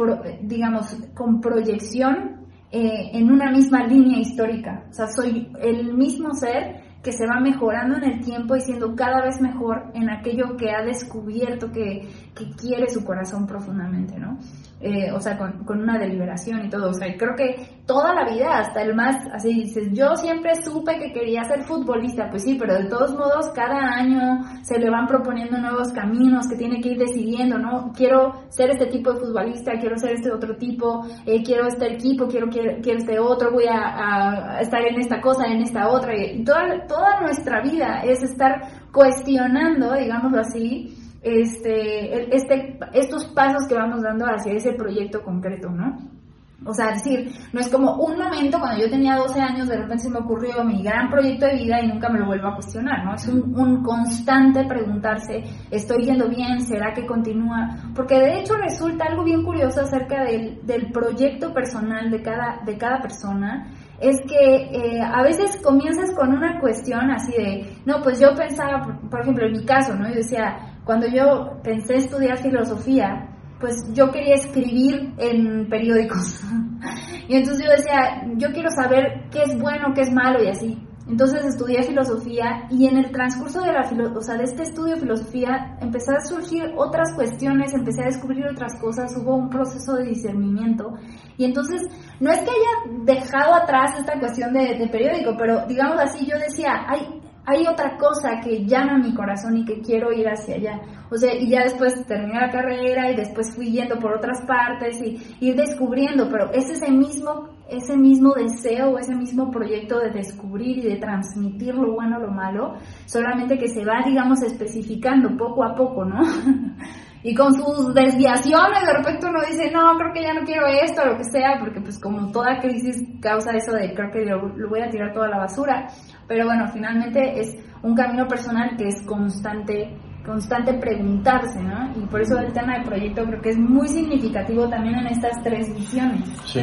[SPEAKER 2] digamos, con proyección eh, en una misma línea histórica. O sea, soy el mismo ser que se va mejorando en el tiempo y siendo cada vez mejor en aquello que ha descubierto que, que quiere su corazón profundamente, ¿no? Eh, o sea, con, con, una deliberación y todo. O sea, creo que toda la vida, hasta el más, así dices, yo siempre supe que quería ser futbolista, pues sí, pero de todos modos, cada año se le van proponiendo nuevos caminos que tiene que ir decidiendo, ¿no? Quiero ser este tipo de futbolista, quiero ser este otro tipo, eh, quiero este equipo, quiero, quiero, quiero este otro, voy a, estar en esta cosa, en esta otra. Y toda, toda nuestra vida es estar cuestionando, digámoslo así, este, este, estos pasos que vamos dando hacia ese proyecto concreto, ¿no? O sea, decir, no es como un momento cuando yo tenía 12 años, de repente se me ocurrió mi gran proyecto de vida y nunca me lo vuelvo a cuestionar, ¿no? Es un, constante preguntarse, ¿estoy yendo bien? ¿Será que continúa? Porque de hecho resulta algo bien curioso acerca del, del proyecto personal de cada, de cada persona, es que eh, a veces comienzas con una cuestión así de, no, pues yo pensaba, por, por ejemplo, en mi caso, ¿no? Yo decía, cuando yo pensé estudiar filosofía, pues yo quería escribir en periódicos. y entonces yo decía, yo quiero saber qué es bueno, qué es malo y así. Entonces estudié filosofía y en el transcurso de, la o sea, de este estudio de filosofía empecé a surgir otras cuestiones, empecé a descubrir otras cosas, hubo un proceso de discernimiento y entonces no es que haya dejado atrás esta cuestión de, de periódico, pero digamos así, yo decía, hay, hay otra cosa que llama mi corazón y que quiero ir hacia allá. O sea, y ya después terminé la carrera y después fui yendo por otras partes y ir descubriendo, pero es ese mismo, ese mismo deseo, ese mismo proyecto de descubrir y de transmitir lo bueno o lo malo, solamente que se va, digamos, especificando poco a poco, ¿no? y con sus desviaciones, de repente uno dice, no, creo que ya no quiero esto, lo que sea, porque pues como toda crisis causa eso de creo que lo, lo voy a tirar toda la basura. Pero bueno, finalmente es un camino personal que es constante constante preguntarse, ¿no? Y por eso el tema del proyecto creo que es muy significativo también en estas tres visiones.
[SPEAKER 1] Sí.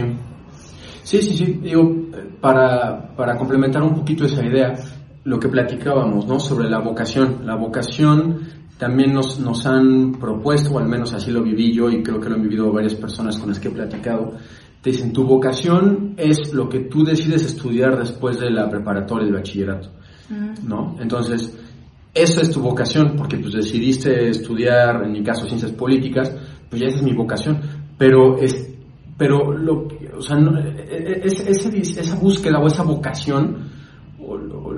[SPEAKER 1] Sí, sí, sí. Digo, para, para complementar un poquito esa idea, lo que platicábamos, ¿no? Sobre la vocación. La vocación también nos, nos han propuesto, o al menos así lo viví yo y creo que lo han vivido varias personas con las que he platicado, te dicen, tu vocación es lo que tú decides estudiar después de la preparatoria, el bachillerato, ¿no? Entonces, eso es tu vocación, porque pues decidiste estudiar, en mi caso, ciencias políticas, pues ya esa es mi vocación, pero es, pero lo, o sea, e, e, es, esa búsqueda o esa vocación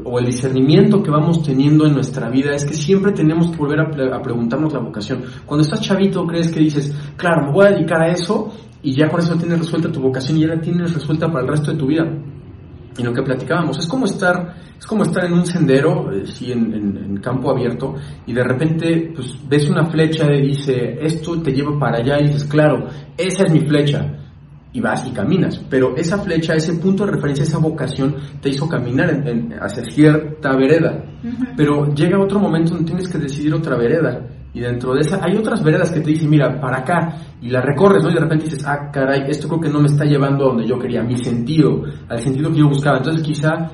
[SPEAKER 1] o, el discernimiento que vamos teniendo en nuestra vida es que siempre tenemos que volver a, preguntarnos la vocación. Cuando estás chavito crees que dices, claro, me voy a dedicar a eso y ya por eso tienes resuelta tu vocación y ya la tienes resuelta para el resto de tu vida. Y lo que platicábamos, es como estar, es como estar en un sendero, eh, sí, en, en, campo abierto, y de repente pues, ves una flecha y dice, esto te lleva para allá, y dices, claro, esa es mi flecha, y vas y caminas, pero esa flecha, ese punto de referencia, esa vocación te hizo caminar en, hacia cierta vereda, pero llega otro momento donde tienes que decidir otra vereda, y dentro de esa hay otras veredas que te dicen, mira, para acá, y la recorres, ¿no? Y de repente dices, ah, caray, esto creo que no me está llevando a donde yo quería, mi sentido, al sentido que yo buscaba. Entonces quizá,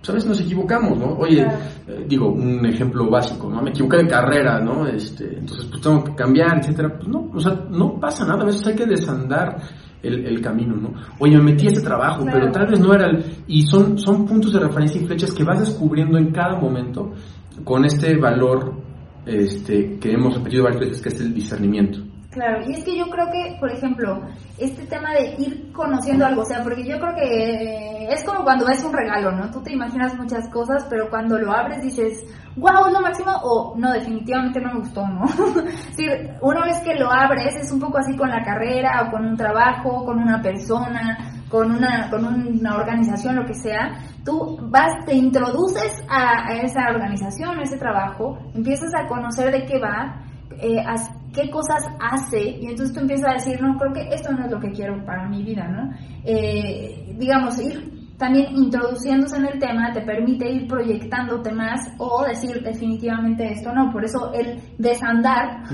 [SPEAKER 1] ¿sabes? Nos equivocamos, ¿no? Oye, eh, digo, un ejemplo básico, ¿no? Me equivoqué de carrera, ¿no? Este, entonces, pues tengo que cambiar, etcétera. Pues no, o sea, no pasa nada, a veces hay que desandar el, el, camino, ¿no? Oye, me metí a ese trabajo, pero tal vez no era el... Y son, son puntos de referencia y flechas que vas descubriendo en cada momento con este valor este, que hemos repetido varias veces, que es el discernimiento.
[SPEAKER 2] Claro, y es que yo creo que, por ejemplo, este tema de ir conociendo algo, o sea, porque yo creo que es como cuando ves un regalo, ¿no? Tú te imaginas muchas cosas, pero cuando lo abres dices, wow, es lo máximo, o no, definitivamente no me gustó, ¿no? decir, una vez que lo abres es un poco así con la carrera, o con un trabajo, con una persona, con una, con una organización, lo que sea, tú vas, te introduces a, esa organización, a ese trabajo, empiezas a conocer de qué va, eh, qué cosas hace, y entonces tú empiezas a decir, no, creo que esto no es lo que quiero para mi vida, ¿no? Eh, digamos, ir también introduciéndose en el tema te permite ir proyectándote más o decir definitivamente esto no. Por eso el desandar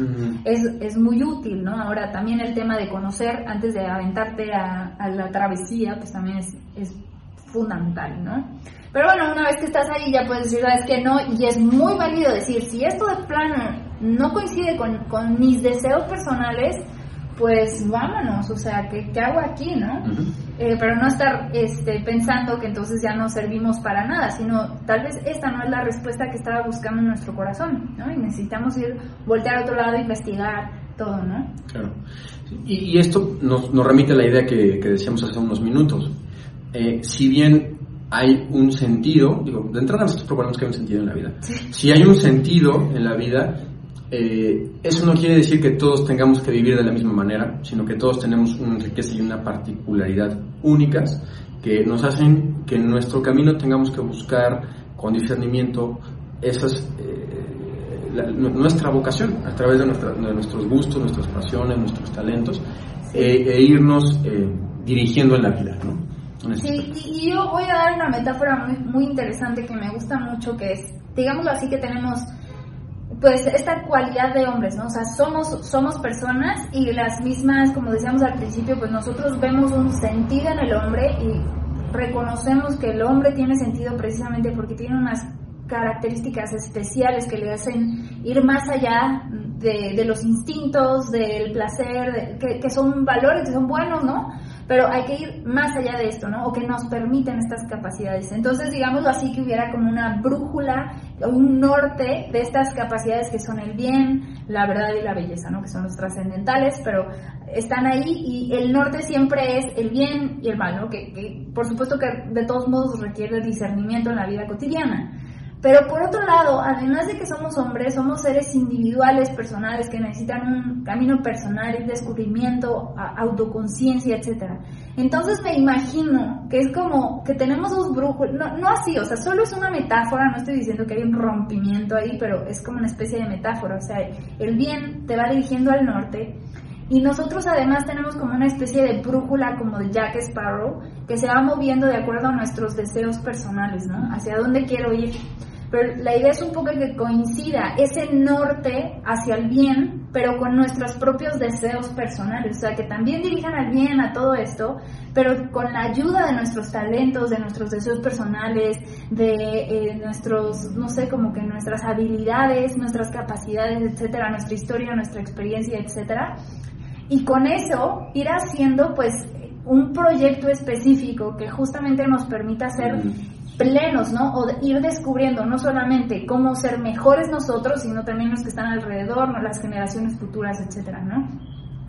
[SPEAKER 2] es, es, muy útil, ¿no? Ahora también el tema de conocer antes de aventarte a, a la travesía, pues también es, es fundamental, ¿no? Pero bueno, una vez que estás ahí ya puedes decir, sabes que no, y es muy válido decir, si esto de plano no coincide con, con mis deseos personales, pues vámonos, o sea, ¿qué, qué hago aquí, no? Eh, pero no estar este, pensando que entonces ya no servimos para nada, sino tal vez esta no es la respuesta que estaba buscando en nuestro corazón, ¿no? Y necesitamos ir, voltear a otro lado, investigar todo, ¿no?
[SPEAKER 1] Claro. Y, esto nos, nos, remite a la idea que, que decíamos hace unos minutos. Eh, si bien hay un sentido, digo, de entrada nosotros proponemos que hay un sentido en la vida. Si hay un sentido en la vida, eh, eso no quiere decir que todos tengamos que vivir de la misma manera, sino que todos tenemos una riqueza y una particularidad únicas que nos hacen que en nuestro camino tengamos que buscar con discernimiento esas, eh, nuestra vocación a través de, nuestros gustos, nuestras pasiones, nuestros talentos eh, e irnos dirigiendo en la vida.
[SPEAKER 2] Sí, y yo voy a dar una metáfora muy, muy interesante que me gusta mucho, que es, digámoslo así, que tenemos pues esta cualidad de hombres, ¿no? O sea, somos, somos personas y las mismas, como decíamos al principio, pues nosotros vemos un sentido en el hombre y reconocemos que el hombre tiene sentido precisamente porque tiene unas características especiales que le hacen ir más allá de, los instintos, del placer, que, que, son valores que son buenos, ¿no? Pero hay que ir más allá de esto, ¿no? O que nos permiten estas capacidades. Entonces, digámoslo así, que hubiera como una brújula, un norte de estas capacidades que son el bien, la verdad y la belleza, ¿no? Que son los trascendentales, pero están ahí y el norte siempre es el bien y el mal, ¿no? Que, que por supuesto que de todos modos requiere discernimiento en la vida cotidiana. Pero por otro lado, además de que somos hombres, somos seres individuales, personales, que necesitan un camino personal, descubrimiento, autoconciencia, etc. Entonces me imagino que es como que tenemos dos brújulas, no, no así, o sea, solo es una metáfora, no estoy diciendo que hay un rompimiento ahí, pero es como una especie de metáfora, o sea, el bien te va dirigiendo al norte y nosotros además tenemos como una especie de brújula como de Jack Sparrow que se va moviendo de acuerdo a nuestros deseos personales, ¿no? Hacia dónde quiero ir. Pero la idea es un poco que coincida ese norte hacia el bien pero con nuestros propios deseos personales, o sea, que también dirijan al bien a todo esto, pero con la ayuda de nuestros talentos, de nuestros deseos personales, de eh, nuestros, no sé, como que nuestras habilidades, nuestras capacidades, etcétera, nuestra historia, nuestra experiencia, etcétera. Y con eso ir haciendo pues un proyecto específico que justamente nos permita ser plenos, ¿no? O ir descubriendo no solamente cómo ser mejores nosotros, sino también los que están alrededor, ¿no? las generaciones futuras, etcétera, ¿no?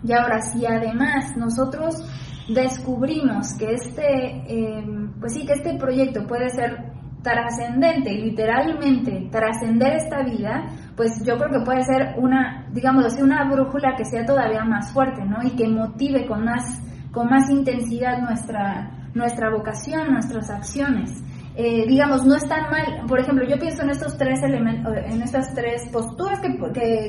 [SPEAKER 2] Y ahora, si además nosotros descubrimos que este, em, pues sí, que este proyecto puede ser trascendente, literalmente trascender esta vida, pues yo creo que puede ser una, digamos así, una brújula que sea todavía más fuerte, ¿no? Y que motive con más, con más intensidad nuestra, nuestra vocación, nuestras acciones. Eh, digamos, no es tan mal. Por ejemplo, yo pienso en estos tres elementos, en estas tres posturas que,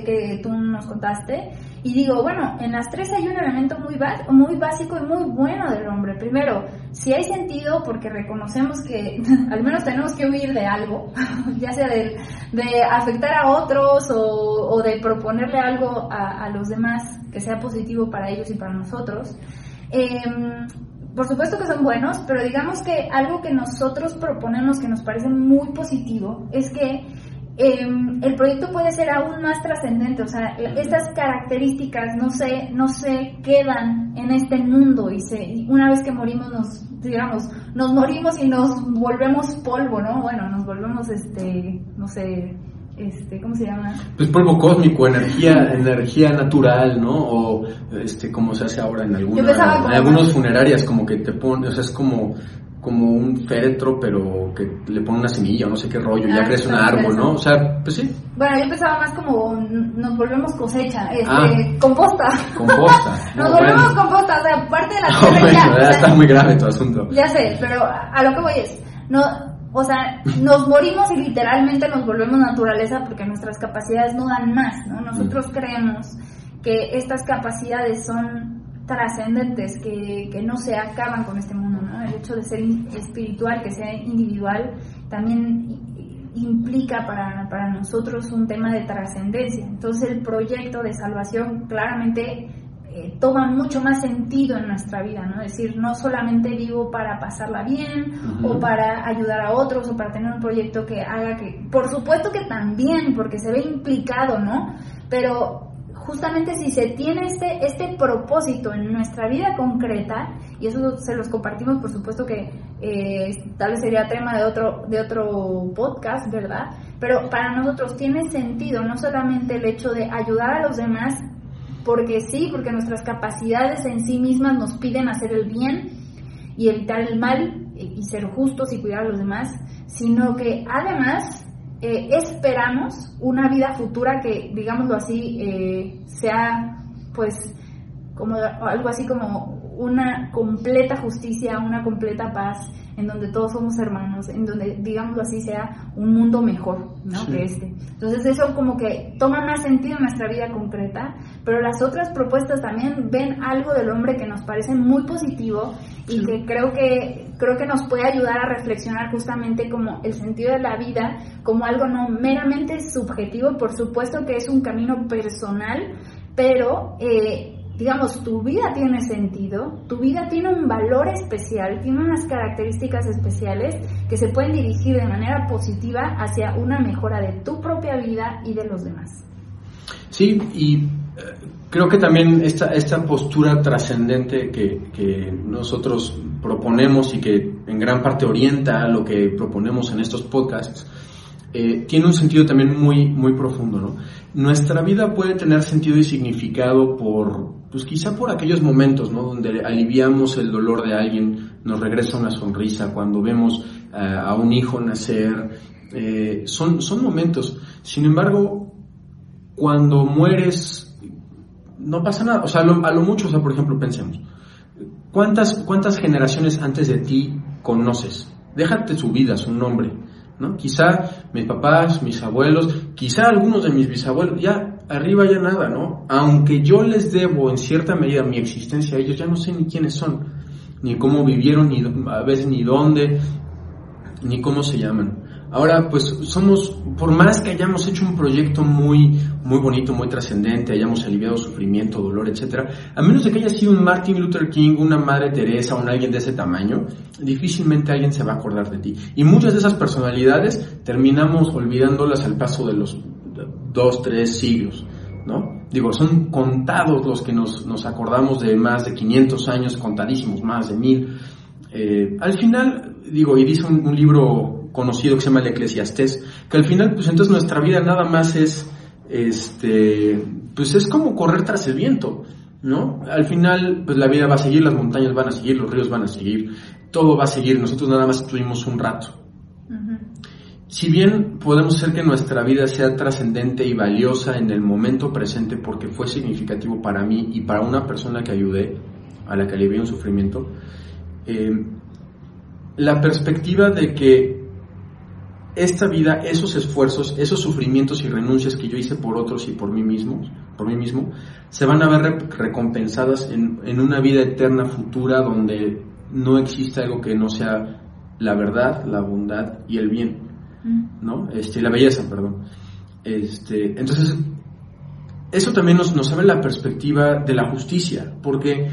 [SPEAKER 2] que, tú nos contaste, y digo, bueno, en las tres hay un elemento muy, muy básico y muy bueno del hombre. Primero, si hay sentido, porque reconocemos que al menos tenemos que huir de algo, ya sea de, de afectar a otros o, o de proponerle algo a, a, los demás que sea positivo para ellos y para nosotros. Eh, por supuesto que son buenos, pero digamos que algo que nosotros proponemos que nos parece muy positivo es que em, el proyecto puede ser aún más trascendente, o sea, estas características no se, no se quedan en este mundo y se, una vez que morimos nos, digamos, nos morimos y nos volvemos polvo, ¿no? Bueno, nos volvemos, este, no sé, este, ¿cómo se llama?
[SPEAKER 1] Pues polvo cósmico, energía, energía natural, ¿no? O este, como se hace ahora en algunas, en algunos funerarias, como que te ponen, o sea, es como, como un féretro, pero que le pone una semilla o no sé qué rollo, y ya ah, crece un árbol, ¿no? O sea, pues sí.
[SPEAKER 2] Bueno, yo pensaba más como nos volvemos cosecha, este, ah, composta.
[SPEAKER 1] Composta.
[SPEAKER 2] nos volvemos composta, o sea, parte de la tierra
[SPEAKER 1] ya, está muy grave tu asunto.
[SPEAKER 2] Ya sé, pero a lo que voy es, no, o sea, nos morimos y literalmente nos volvemos naturaleza porque nuestras capacidades no dan más, ¿no? Nosotros mm. creemos que estas capacidades son trascendentes, que, que, no se acaban con este mundo, ¿no? El hecho de ser espiritual, que sea individual, también implica para, para nosotros un tema de trascendencia. Entonces el proyecto de salvación claramente eh, toma mucho más sentido en nuestra vida, ¿no? Es decir, no solamente vivo para pasarla bien o para ayudar a otros o para tener un proyecto que haga que, por supuesto que también, porque se ve implicado, ¿no? Pero justamente si se tiene este, este propósito en nuestra vida concreta, y eso se los compartimos, por supuesto que eh, tal vez sería tema de otro, de otro podcast, ¿verdad? Pero para nosotros tiene sentido no solamente el hecho de ayudar a los demás, porque sí, porque nuestras capacidades en sí mismas nos piden hacer el bien y evitar el mal y ser justos y cuidar a los demás, sino que además eh, esperamos una vida futura que, digámoslo así, eh, sea pues como algo así como una completa justicia, una completa paz, en donde todos somos hermanos, en donde, digámoslo así, sea un mundo mejor ¿no? que este. Entonces eso como que toma más sentido en nuestra vida concreta, pero las otras propuestas también ven algo del hombre que nos parece muy positivo y que creo que creo que nos puede ayudar a reflexionar justamente como el sentido de la vida como algo no meramente subjetivo, por supuesto que es un camino personal, pero eh, digamos, tu vida tiene sentido, tu vida tiene un valor especial, tiene unas características especiales que se pueden dirigir de manera positiva hacia una mejora de tu propia vida y de los demás.
[SPEAKER 1] Sí, y eh, creo que también esta, esta postura trascendente que, que, nosotros proponemos y que en gran parte orienta lo que proponemos en estos podcasts, eh, tiene un sentido también muy, muy profundo, ¿no? Nuestra vida puede tener sentido y significado por, pues quizá por aquellos momentos, ¿no? Donde aliviamos el dolor de alguien, nos regresa una sonrisa, cuando vemos eh, a un hijo nacer, eh, son, son momentos. Sin embargo, cuando mueres, no pasa nada. O sea, a lo, a lo mucho, o sea, por ejemplo, pensemos, ¿cuántas, cuántas generaciones antes de ti conoces? Déjate su vida, su nombre ¿no? Quizá mis papás, mis abuelos, quizá algunos de mis bisabuelos, ya arriba ya nada, ¿no? Aunque yo les debo en cierta medida mi existencia a ellos, ya no sé ni quiénes son, ni cómo vivieron, ni a veces ni dónde, ni cómo se llaman. Ahora, pues somos, por más que hayamos hecho un proyecto muy, muy bonito, muy trascendente, hayamos aliviado sufrimiento, dolor, etcétera, a menos de que haya sido un Martin Luther King, una Madre Teresa, un alguien de ese tamaño, difícilmente alguien se va a acordar de ti. Y muchas de esas personalidades terminamos olvidándolas al paso de los dos, tres siglos, ¿no? Digo, son contados los que nos, nos acordamos de más de 500 años, contadísimos, más de mil. Eh, al final, digo, y dice un libro conocido que se llama el Eclesiastés, que al final, pues entonces nuestra vida nada más es, este, pues es como correr tras el viento, ¿no? Al final, pues la vida va a seguir, las montañas van a seguir, los ríos van a seguir, todo va a seguir, nosotros nada más estuvimos un rato. Si bien podemos hacer que nuestra vida sea trascendente y valiosa en el momento presente porque fue significativo para mí y para una persona que ayudé, a la que alivié un sufrimiento, eh, la perspectiva de que esta vida, esos esfuerzos, esos sufrimientos y renuncias que yo hice por otros y por mí mismo, por mí mismo, se van a ver recompensadas en, una vida eterna futura donde no existe algo que no sea la verdad, la bondad y el bien, mm. ¿no? Este, la belleza, perdón. Este, entonces, eso también nos, nos abre la perspectiva de la justicia, porque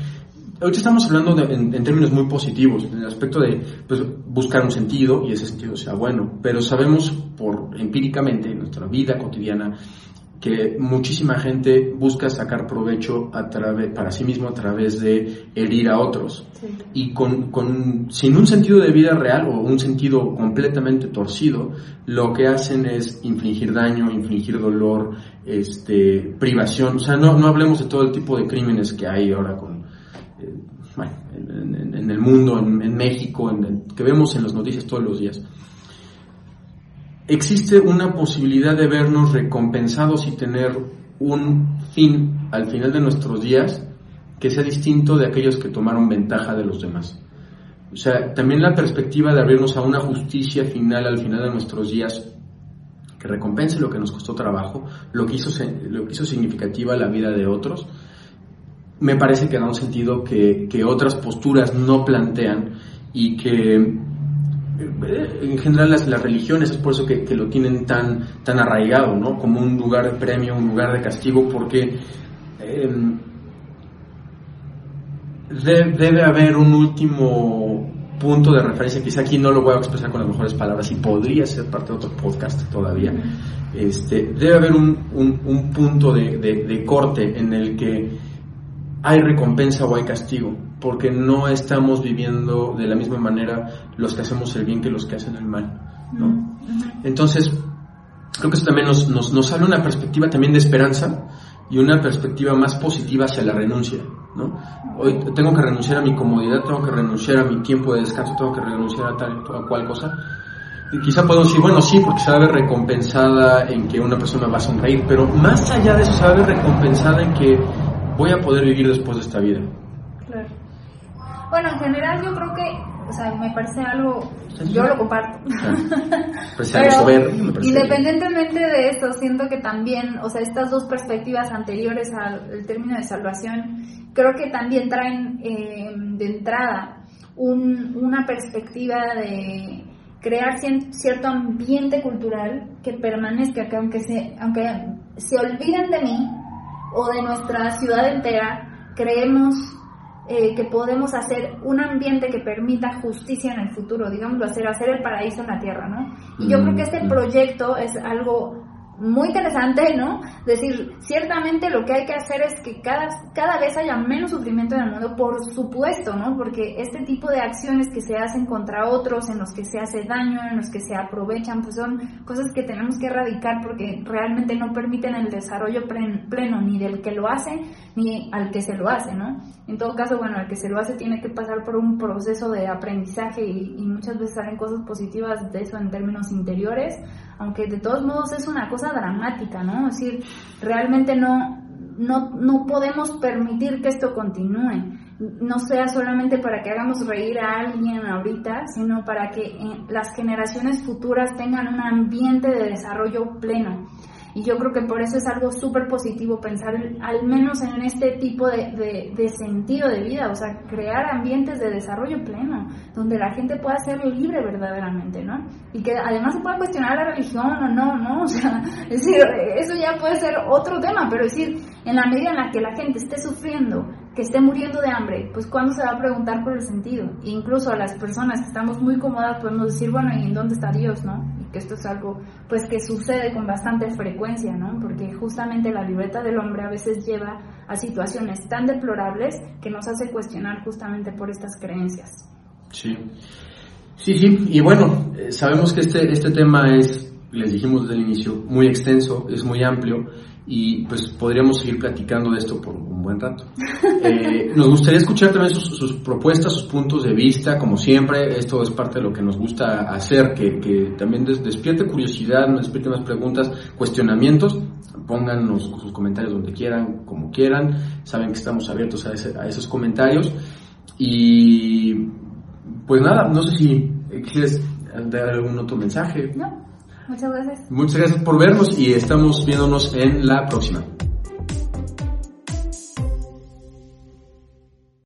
[SPEAKER 1] Ahorita estamos hablando en, términos muy positivos, en el aspecto de pues, buscar un sentido y ese sentido sea bueno, pero sabemos por empíricamente en nuestra vida cotidiana que muchísima gente busca sacar provecho a través, para sí mismo a través de herir a otros. Y con, con, sin un sentido de vida real o un sentido completamente torcido, lo que hacen es infligir daño, infligir dolor, este, privación. O sea, no, no hablemos de todo el tipo de crímenes que hay ahora con bueno, en, el mundo, en, México, que vemos en las noticias todos los días. Existe una posibilidad de vernos recompensados y tener un fin al final de nuestros días que sea distinto de aquellos que tomaron ventaja de los demás. O sea, también la perspectiva de abrirnos a una justicia final al final de nuestros días que recompense lo que nos costó trabajo, lo que hizo, lo que hizo significativa la vida de otros, me parece que da un sentido que, otras posturas no plantean y que eh, en general las, las religiones es por eso que, lo tienen tan, tan arraigado, ¿no? Como un lugar de premio, un lugar de castigo, porque em, debe haber un último punto de referencia, quizá aquí no lo voy a expresar con las mejores palabras y podría ser parte de otro podcast todavía. Este, debe haber un, un, punto de, de corte en el que hay recompensa o hay castigo, porque no estamos viviendo de la misma manera los que hacemos el bien que los que hacen el mal, ¿no? Entonces, creo que eso también nos, nos, nos abre una perspectiva también de esperanza y una perspectiva más positiva hacia la renuncia, ¿no? Hoy tengo que renunciar a mi comodidad, tengo que renunciar a mi tiempo de descanso, tengo que renunciar a tal o cual cosa. Y quizá podemos decir, bueno, sí, porque se va a ver recompensada en que una persona va a sonreír, pero más allá de eso se va a ver recompensada en que voy a poder vivir después de esta vida.
[SPEAKER 2] Claro. Bueno, en general yo creo que, o sea, me parece algo, yo lo comparto. Pues Pero independientemente de esto, siento que también, o sea, estas dos perspectivas anteriores al término de salvación, creo que también traen eh, de entrada un, una perspectiva de crear cierto ambiente cultural que permanezca, que aunque se, aunque se olviden de mí, o de nuestra ciudad entera, creemos eh, que podemos hacer un ambiente que permita justicia en el futuro, digamos, hacer, hacer el paraíso en la tierra, ¿no? Y yo creo que este proyecto es algo muy interesante, ¿no? Decir, ciertamente lo que hay que hacer es que cada, cada vez haya menos sufrimiento en el mundo, por supuesto, ¿no? Porque este tipo de acciones que se hacen contra otros, en los que se hace daño, en los que se aprovechan, pues son cosas que tenemos que erradicar porque realmente no permiten el desarrollo pleno ni del que lo hace ni al que se lo hace, ¿no? En todo caso, bueno, el que se lo hace tiene que pasar por un proceso de aprendizaje y, y muchas veces salen cosas positivas de eso en términos interiores, aunque de todos modos es una cosa dramática, ¿no? Es decir, realmente no, no, no podemos permitir que esto continúe. No sea solamente para que hagamos reír a alguien ahorita, sino para que eh, las generaciones futuras tengan un ambiente de desarrollo pleno. Y yo creo que por eso es algo súper positivo pensar al menos en este tipo de, de, sentido de vida, o sea, crear ambientes de desarrollo pleno, donde la gente pueda ser libre verdaderamente, ¿no? Y que además se pueda cuestionar la religión o no, ¿no? O sea, es decir, eso ya puede ser otro tema, pero es decir, en la medida en la que la gente esté sufriendo, que esté muriendo de hambre, pues ¿cuándo se va a preguntar por el sentido? E incluso a las personas que estamos muy cómodas podemos decir, bueno, ¿y en dónde está Dios, no? Que esto es algo, pues, que sucede con bastante frecuencia, ¿no? Porque justamente la libreta del hombre a veces lleva a situaciones tan deplorables que nos hace cuestionar justamente por estas creencias.
[SPEAKER 1] Sí. Sí, sí, y bueno, eh, sabemos que este, este tema es, les dijimos desde el inicio, muy extenso, es muy amplio y pues podríamos seguir platicando de esto por un buen rato. Eh, nos gustaría escuchar también sus, propuestas, sus puntos de vista, como siempre, esto es parte de lo que nos gusta hacer, que, que también despierte curiosidad, nos despierte más preguntas, cuestionamientos, pónganos sus comentarios donde quieran, como quieran, saben que estamos abiertos a, a esos comentarios y pues nada, no sé si quieres dar algún otro mensaje.
[SPEAKER 2] No. Muchas gracias.
[SPEAKER 1] Muchas gracias por vernos y estamos viéndonos en la próxima.